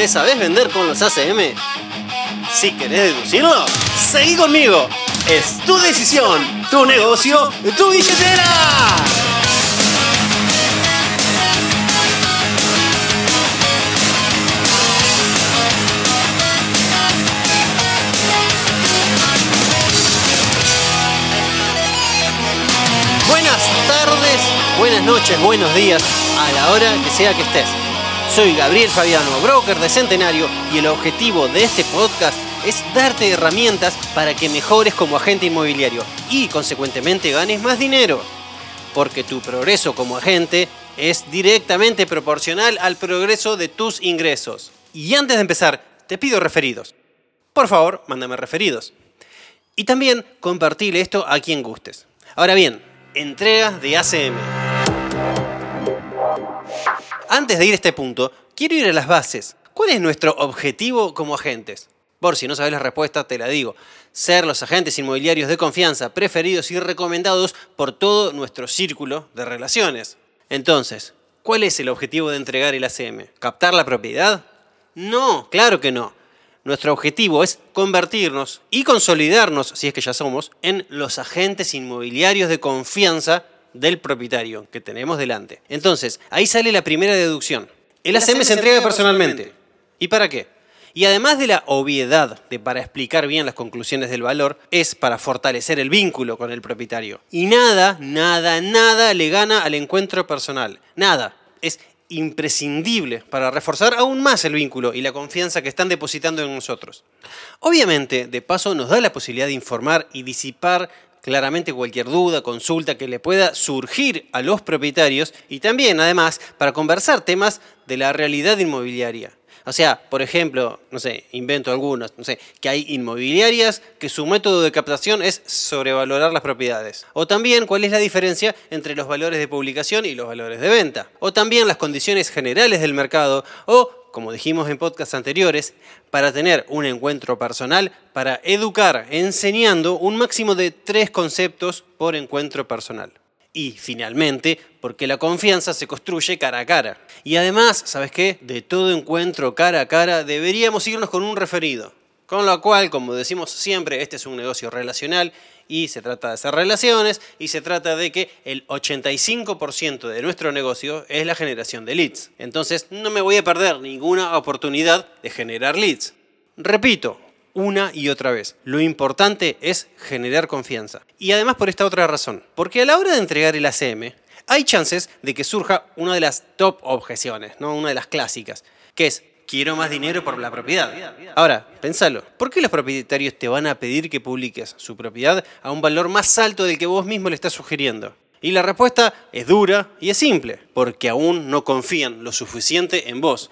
¿Te sabes vender con los ACM? Si querés deducirlo, seguí conmigo. Es tu decisión, tu negocio, tu billetera. Buenas tardes, buenas noches, buenos días, a la hora que sea que estés. Soy Gabriel Fabiano, broker de Centenario, y el objetivo de este podcast es darte herramientas para que mejores como agente inmobiliario y consecuentemente ganes más dinero. Porque tu progreso como agente es directamente proporcional al progreso de tus ingresos. Y antes de empezar, te pido referidos. Por favor, mándame referidos. Y también compartile esto a quien gustes. Ahora bien, entregas de ACM. Antes de ir a este punto, quiero ir a las bases. ¿Cuál es nuestro objetivo como agentes? Por si no sabes la respuesta, te la digo. Ser los agentes inmobiliarios de confianza preferidos y recomendados por todo nuestro círculo de relaciones. Entonces, ¿cuál es el objetivo de entregar el ACM? ¿Captar la propiedad? No, claro que no. Nuestro objetivo es convertirnos y consolidarnos, si es que ya somos, en los agentes inmobiliarios de confianza del propietario que tenemos delante. Entonces, ahí sale la primera deducción. El ACM se entrega personalmente. ¿Y para qué? Y además de la obviedad de para explicar bien las conclusiones del valor, es para fortalecer el vínculo con el propietario. Y nada, nada, nada le gana al encuentro personal. Nada. Es imprescindible para reforzar aún más el vínculo y la confianza que están depositando en nosotros. Obviamente, de paso, nos da la posibilidad de informar y disipar claramente cualquier duda, consulta que le pueda surgir a los propietarios y también, además, para conversar temas de la realidad inmobiliaria. O sea, por ejemplo, no sé, invento algunos, no sé, que hay inmobiliarias que su método de captación es sobrevalorar las propiedades. O también cuál es la diferencia entre los valores de publicación y los valores de venta. O también las condiciones generales del mercado. O, como dijimos en podcasts anteriores, para tener un encuentro personal, para educar enseñando un máximo de tres conceptos por encuentro personal. Y finalmente, porque la confianza se construye cara a cara. Y además, ¿sabes qué? De todo encuentro cara a cara deberíamos irnos con un referido. Con lo cual, como decimos siempre, este es un negocio relacional y se trata de hacer relaciones y se trata de que el 85% de nuestro negocio es la generación de leads. Entonces, no me voy a perder ninguna oportunidad de generar leads. Repito, una y otra vez. Lo importante es generar confianza. Y además por esta otra razón. Porque a la hora de entregar el ACM, hay chances de que surja una de las top objeciones, ¿no? una de las clásicas, que es, quiero más dinero por la propiedad. Ahora, pensalo, ¿por qué los propietarios te van a pedir que publiques su propiedad a un valor más alto del que vos mismo le estás sugiriendo? Y la respuesta es dura y es simple, porque aún no confían lo suficiente en vos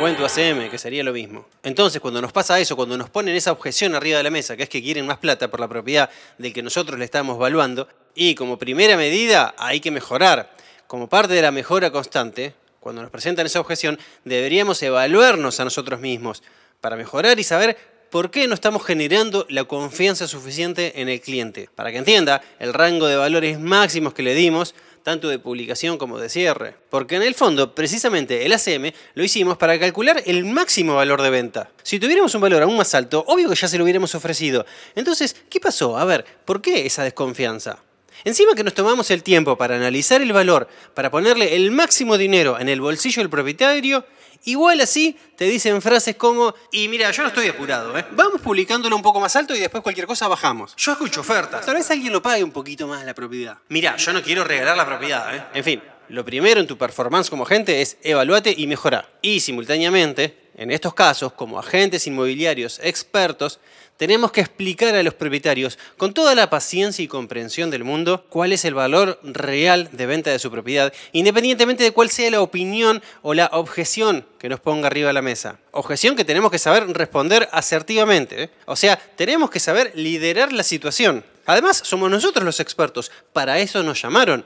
o en tu ACM, que sería lo mismo. Entonces, cuando nos pasa eso, cuando nos ponen esa objeción arriba de la mesa, que es que quieren más plata por la propiedad del que nosotros le estamos valuando, y como primera medida hay que mejorar. Como parte de la mejora constante, cuando nos presentan esa objeción, deberíamos evaluarnos a nosotros mismos para mejorar y saber por qué no estamos generando la confianza suficiente en el cliente. Para que entienda el rango de valores máximos que le dimos tanto de publicación como de cierre. Porque en el fondo, precisamente el ACM lo hicimos para calcular el máximo valor de venta. Si tuviéramos un valor aún más alto, obvio que ya se lo hubiéramos ofrecido. Entonces, ¿qué pasó? A ver, ¿por qué esa desconfianza? Encima que nos tomamos el tiempo para analizar el valor, para ponerle el máximo dinero en el bolsillo del propietario, Igual así te dicen frases como, y mira, yo no estoy apurado, ¿eh? vamos publicándolo un poco más alto y después cualquier cosa bajamos. Yo escucho ofertas. Tal vez alguien lo pague un poquito más la propiedad. Mira, yo no quiero regalar la propiedad. ¿eh? En fin, lo primero en tu performance como agente es evaluate y mejorar. Y simultáneamente, en estos casos, como agentes inmobiliarios expertos, tenemos que explicar a los propietarios con toda la paciencia y comprensión del mundo cuál es el valor real de venta de su propiedad, independientemente de cuál sea la opinión o la objeción que nos ponga arriba de la mesa. Objeción que tenemos que saber responder asertivamente. ¿eh? O sea, tenemos que saber liderar la situación. Además, somos nosotros los expertos, para eso nos llamaron.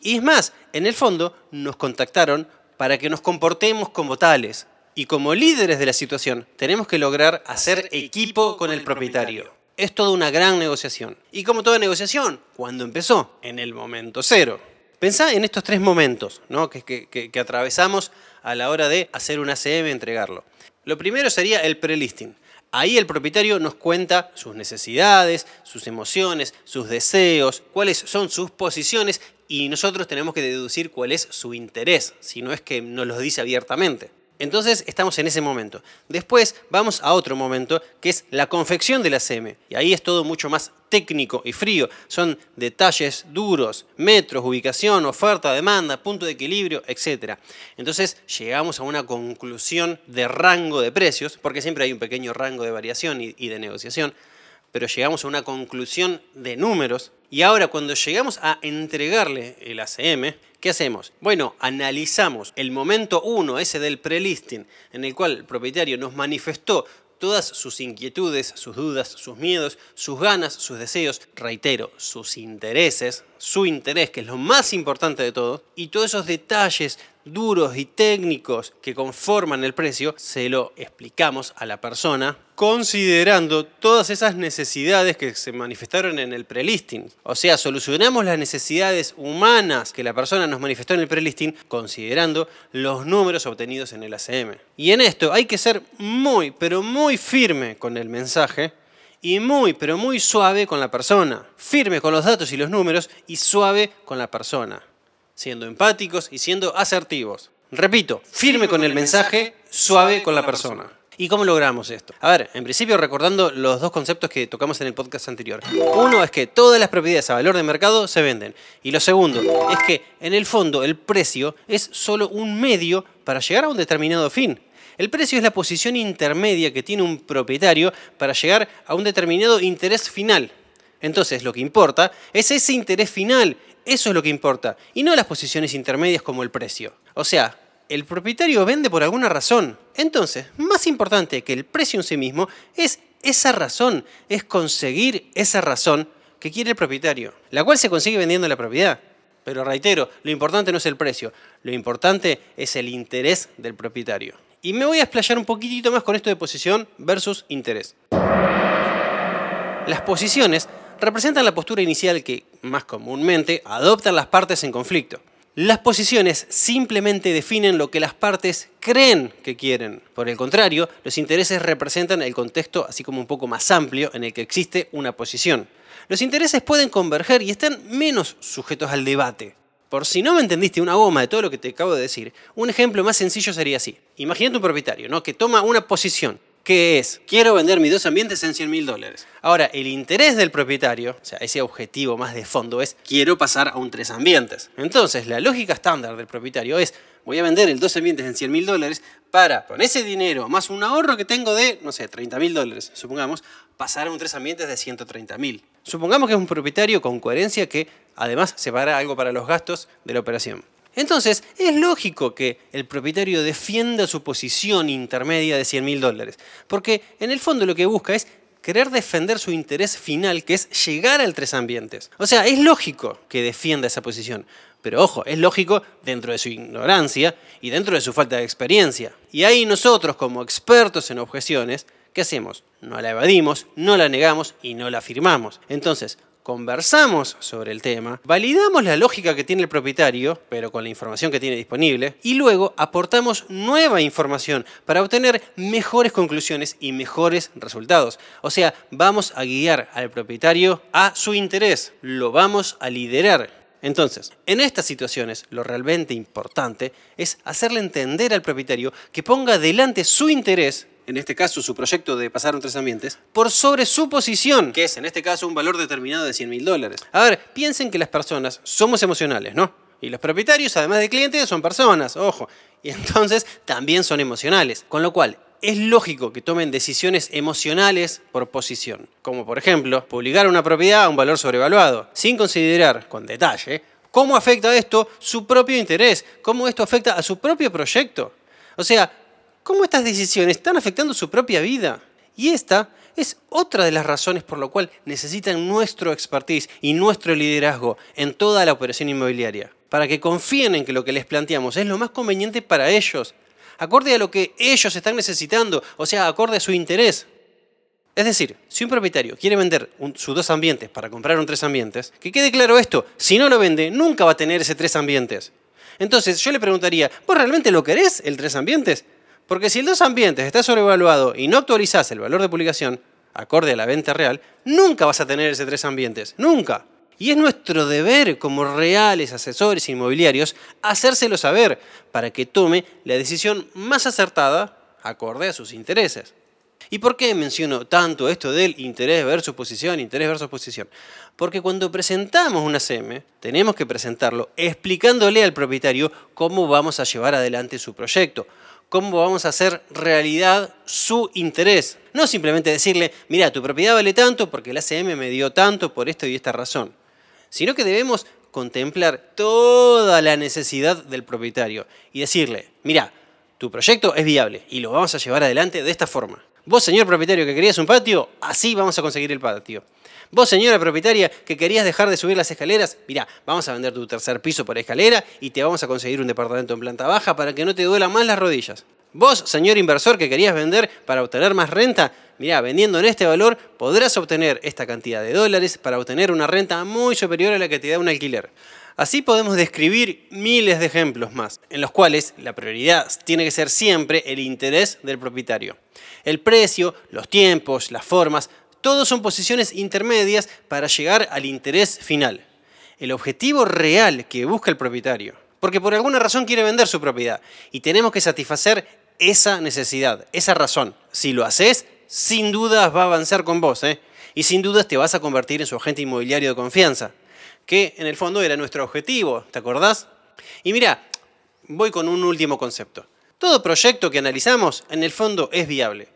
Y es más, en el fondo nos contactaron para que nos comportemos como tales, y como líderes de la situación tenemos que lograr hacer equipo con el propietario. Es toda una gran negociación. Y como toda negociación, ¿cuándo empezó? En el momento cero. Pensá en estos tres momentos ¿no? que, que atravesamos a la hora de hacer un ACM y entregarlo. Lo primero sería el prelisting. Ahí el propietario nos cuenta sus necesidades, sus emociones, sus deseos, cuáles son sus posiciones y nosotros tenemos que deducir cuál es su interés, si no es que nos lo dice abiertamente. Entonces estamos en ese momento. Después vamos a otro momento que es la confección de la CM. Y ahí es todo mucho más técnico y frío. Son detalles duros, metros, ubicación, oferta, demanda, punto de equilibrio, etc. Entonces llegamos a una conclusión de rango de precios, porque siempre hay un pequeño rango de variación y de negociación pero llegamos a una conclusión de números. Y ahora cuando llegamos a entregarle el ACM, ¿qué hacemos? Bueno, analizamos el momento 1, ese del prelisting, en el cual el propietario nos manifestó todas sus inquietudes, sus dudas, sus miedos, sus ganas, sus deseos, reitero, sus intereses, su interés, que es lo más importante de todo, y todos esos detalles duros y técnicos que conforman el precio, se lo explicamos a la persona considerando todas esas necesidades que se manifestaron en el prelisting. O sea, solucionamos las necesidades humanas que la persona nos manifestó en el prelisting considerando los números obtenidos en el ACM. Y en esto hay que ser muy, pero muy firme con el mensaje y muy, pero muy suave con la persona. Firme con los datos y los números y suave con la persona. Siendo empáticos y siendo asertivos. Repito, firme con el mensaje, suave con la persona. ¿Y cómo logramos esto? A ver, en principio recordando los dos conceptos que tocamos en el podcast anterior. Uno es que todas las propiedades a valor de mercado se venden. Y lo segundo es que en el fondo el precio es solo un medio para llegar a un determinado fin. El precio es la posición intermedia que tiene un propietario para llegar a un determinado interés final. Entonces lo que importa es ese interés final, eso es lo que importa, y no las posiciones intermedias como el precio. O sea, el propietario vende por alguna razón. Entonces, más importante que el precio en sí mismo es esa razón, es conseguir esa razón que quiere el propietario, la cual se consigue vendiendo la propiedad. Pero reitero, lo importante no es el precio, lo importante es el interés del propietario. Y me voy a explayar un poquitito más con esto de posición versus interés. Las posiciones representan la postura inicial que, más comúnmente, adoptan las partes en conflicto. Las posiciones simplemente definen lo que las partes creen que quieren. Por el contrario, los intereses representan el contexto así como un poco más amplio en el que existe una posición. Los intereses pueden converger y están menos sujetos al debate. Por si no me entendiste una goma de todo lo que te acabo de decir, un ejemplo más sencillo sería así. Imagínate un propietario ¿no? que toma una posición ¿Qué es? Quiero vender mis dos ambientes en 100 mil dólares. Ahora, el interés del propietario, o sea, ese objetivo más de fondo es, quiero pasar a un tres ambientes. Entonces, la lógica estándar del propietario es, voy a vender el dos ambientes en 100 mil dólares para, con ese dinero, más un ahorro que tengo de, no sé, 30 mil dólares, supongamos, pasar a un tres ambientes de 130 mil. Supongamos que es un propietario con coherencia que, además, separa algo para los gastos de la operación. Entonces, es lógico que el propietario defienda su posición intermedia de 100 mil dólares, porque en el fondo lo que busca es querer defender su interés final, que es llegar al tres ambientes. O sea, es lógico que defienda esa posición, pero ojo, es lógico dentro de su ignorancia y dentro de su falta de experiencia. Y ahí nosotros, como expertos en objeciones, ¿qué hacemos? No la evadimos, no la negamos y no la afirmamos. Entonces, conversamos sobre el tema, validamos la lógica que tiene el propietario, pero con la información que tiene disponible, y luego aportamos nueva información para obtener mejores conclusiones y mejores resultados. O sea, vamos a guiar al propietario a su interés, lo vamos a liderar. Entonces, en estas situaciones lo realmente importante es hacerle entender al propietario que ponga delante su interés en este caso su proyecto de pasar a tres ambientes, por sobre su posición, que es en este caso un valor determinado de 100 mil dólares. A ver, piensen que las personas somos emocionales, ¿no? Y los propietarios, además de clientes, son personas, ojo. Y entonces también son emocionales. Con lo cual, es lógico que tomen decisiones emocionales por posición. Como por ejemplo, publicar una propiedad a un valor sobrevaluado, sin considerar con detalle cómo afecta esto su propio interés, cómo esto afecta a su propio proyecto. O sea, cómo estas decisiones están afectando su propia vida. Y esta es otra de las razones por lo cual necesitan nuestro expertise y nuestro liderazgo en toda la operación inmobiliaria, para que confíen en que lo que les planteamos es lo más conveniente para ellos, acorde a lo que ellos están necesitando, o sea, acorde a su interés. Es decir, si un propietario quiere vender sus dos ambientes para comprar un tres ambientes, que quede claro esto, si no lo vende, nunca va a tener ese tres ambientes. Entonces yo le preguntaría, ¿vos realmente lo querés el tres ambientes? Porque si el dos ambientes está sobrevaluado y no actualizás el valor de publicación, acorde a la venta real, nunca vas a tener ese tres ambientes, nunca. Y es nuestro deber como reales asesores inmobiliarios hacérselo saber para que tome la decisión más acertada acorde a sus intereses. ¿Y por qué menciono tanto esto del interés versus posición, interés versus posición? Porque cuando presentamos una CM, tenemos que presentarlo explicándole al propietario cómo vamos a llevar adelante su proyecto, cómo vamos a hacer realidad su interés. No simplemente decirle, mira, tu propiedad vale tanto porque la CM me dio tanto por esto y esta razón, sino que debemos contemplar toda la necesidad del propietario y decirle, mira, tu proyecto es viable y lo vamos a llevar adelante de esta forma. Vos, señor propietario, que querías un patio, así vamos a conseguir el patio. Vos, señora propietaria, que querías dejar de subir las escaleras, mirá, vamos a vender tu tercer piso por escalera y te vamos a conseguir un departamento en planta baja para que no te duelan más las rodillas. Vos, señor inversor, que querías vender para obtener más renta, mirá, vendiendo en este valor podrás obtener esta cantidad de dólares para obtener una renta muy superior a la que te da un alquiler. Así podemos describir miles de ejemplos más, en los cuales la prioridad tiene que ser siempre el interés del propietario. El precio, los tiempos, las formas, todos son posiciones intermedias para llegar al interés final. El objetivo real que busca el propietario. Porque por alguna razón quiere vender su propiedad y tenemos que satisfacer esa necesidad, esa razón. Si lo haces, sin dudas va a avanzar con vos, ¿eh? Y sin dudas te vas a convertir en su agente inmobiliario de confianza que en el fondo era nuestro objetivo, ¿te acordás? Y mira, voy con un último concepto. Todo proyecto que analizamos en el fondo es viable.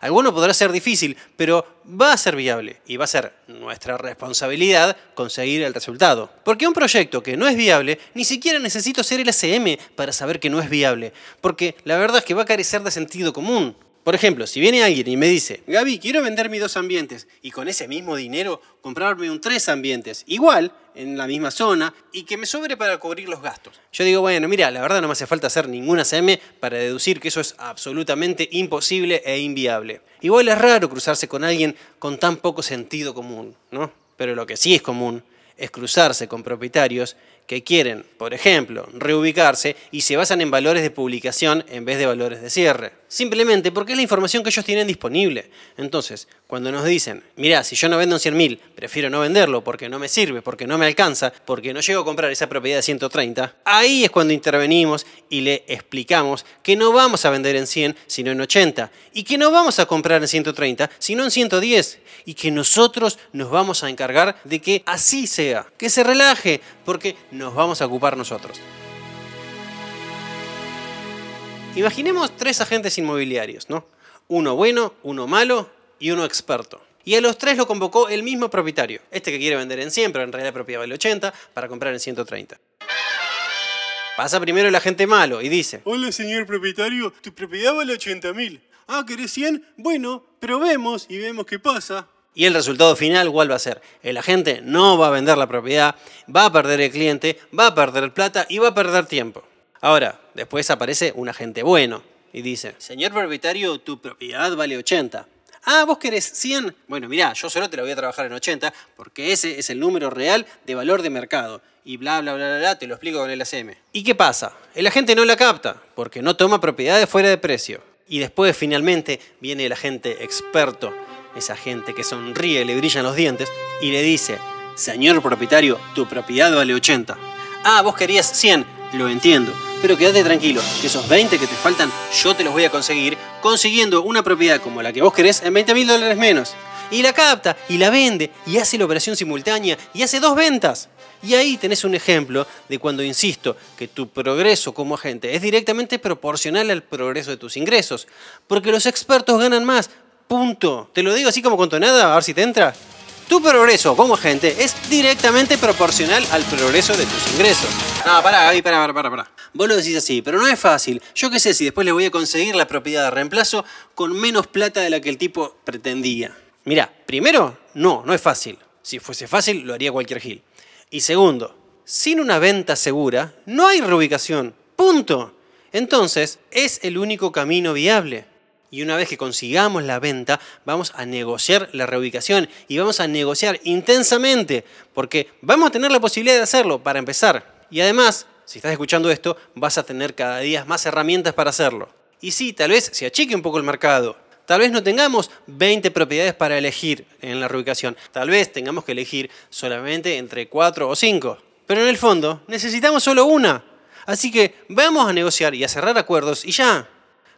Alguno podrá ser difícil, pero va a ser viable y va a ser nuestra responsabilidad conseguir el resultado. Porque un proyecto que no es viable, ni siquiera necesito ser el ACM para saber que no es viable, porque la verdad es que va a carecer de sentido común. Por ejemplo, si viene alguien y me dice, Gaby, quiero vender mis dos ambientes y con ese mismo dinero comprarme un tres ambientes, igual, en la misma zona, y que me sobre para cubrir los gastos. Yo digo, bueno, mira, la verdad no me hace falta hacer ninguna CM para deducir que eso es absolutamente imposible e inviable. Igual es raro cruzarse con alguien con tan poco sentido común, ¿no? Pero lo que sí es común es cruzarse con propietarios que quieren, por ejemplo, reubicarse y se basan en valores de publicación en vez de valores de cierre. Simplemente porque es la información que ellos tienen disponible. Entonces, cuando nos dicen, mira, si yo no vendo en 100.000, prefiero no venderlo porque no me sirve, porque no me alcanza, porque no llego a comprar esa propiedad de 130, ahí es cuando intervenimos y le explicamos que no vamos a vender en 100, sino en 80, y que no vamos a comprar en 130, sino en 110, y que nosotros nos vamos a encargar de que así sea, que se relaje, porque nos vamos a ocupar nosotros. Imaginemos tres agentes inmobiliarios, ¿no? Uno bueno, uno malo y uno experto. Y a los tres lo convocó el mismo propietario. Este que quiere vender en 100, pero en realidad la propiedad vale 80, para comprar en 130. Pasa primero el agente malo y dice: Hola, señor propietario, tu propiedad vale 80 mil. Ah, ¿querés 100? Bueno, probemos y vemos qué pasa. Y el resultado final, ¿cuál va a ser? El agente no va a vender la propiedad, va a perder el cliente, va a perder plata y va a perder tiempo. Ahora, después aparece un agente bueno y dice, señor propietario, tu propiedad vale 80. Ah, vos querés 100. Bueno, mirá, yo solo te la voy a trabajar en 80 porque ese es el número real de valor de mercado. Y bla, bla, bla, bla, bla, te lo explico con el ACM. ¿Y qué pasa? El agente no la capta porque no toma propiedades fuera de precio. Y después finalmente viene el agente experto, esa gente que sonríe, le brillan los dientes y le dice, señor propietario, tu propiedad vale 80. Ah, vos querías 100. Lo entiendo, pero quédate tranquilo, que esos 20 que te faltan yo te los voy a conseguir consiguiendo una propiedad como la que vos querés en 20 mil dólares menos. Y la capta, y la vende, y hace la operación simultánea, y hace dos ventas. Y ahí tenés un ejemplo de cuando insisto que tu progreso como agente es directamente proporcional al progreso de tus ingresos. Porque los expertos ganan más. Punto. Te lo digo así como con tonada, a ver si te entra. Tu progreso como agente es directamente proporcional al progreso de tus ingresos. No, pará, Gaby, pará, pará, pará, pará. Vos lo decís así, pero no es fácil. Yo qué sé si después le voy a conseguir la propiedad de reemplazo con menos plata de la que el tipo pretendía. Mirá, primero, no, no es fácil. Si fuese fácil, lo haría cualquier gil. Y segundo, sin una venta segura, no hay reubicación. Punto. Entonces, es el único camino viable. Y una vez que consigamos la venta, vamos a negociar la reubicación y vamos a negociar intensamente, porque vamos a tener la posibilidad de hacerlo para empezar. Y además, si estás escuchando esto, vas a tener cada día más herramientas para hacerlo. Y sí, tal vez se achique un poco el mercado. Tal vez no tengamos 20 propiedades para elegir en la reubicación. Tal vez tengamos que elegir solamente entre 4 o 5. Pero en el fondo, necesitamos solo una. Así que vamos a negociar y a cerrar acuerdos y ya.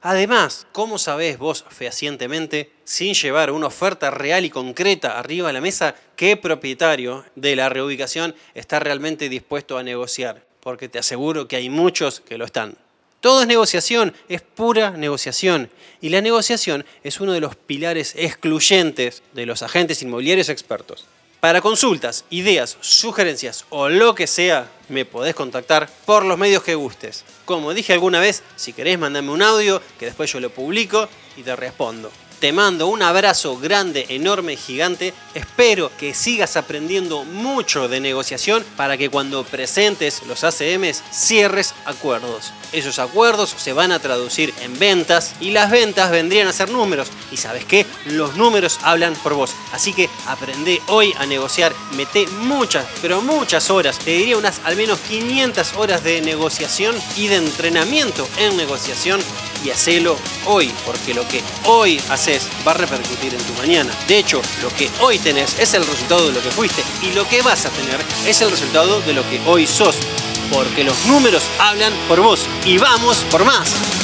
Además, ¿cómo sabés vos fehacientemente, sin llevar una oferta real y concreta arriba de la mesa, qué propietario de la reubicación está realmente dispuesto a negociar? Porque te aseguro que hay muchos que lo están. Todo es negociación, es pura negociación. Y la negociación es uno de los pilares excluyentes de los agentes inmobiliarios expertos. Para consultas, ideas, sugerencias o lo que sea, me podés contactar por los medios que gustes. Como dije alguna vez, si querés mandame un audio que después yo lo publico y te respondo. Te mando un abrazo grande, enorme, gigante. Espero que sigas aprendiendo mucho de negociación para que cuando presentes los ACMs cierres acuerdos. Esos acuerdos se van a traducir en ventas y las ventas vendrían a ser números. Y sabes qué? Los números hablan por vos. Así que aprende hoy a negociar. Mete muchas, pero muchas horas. Te diría unas al menos 500 horas de negociación y de entrenamiento en negociación y hacelo hoy, porque lo que hoy haces va a repercutir en tu mañana. De hecho, lo que hoy tenés es el resultado de lo que fuiste y lo que vas a tener es el resultado de lo que hoy sos, porque los números hablan por vos y vamos por más.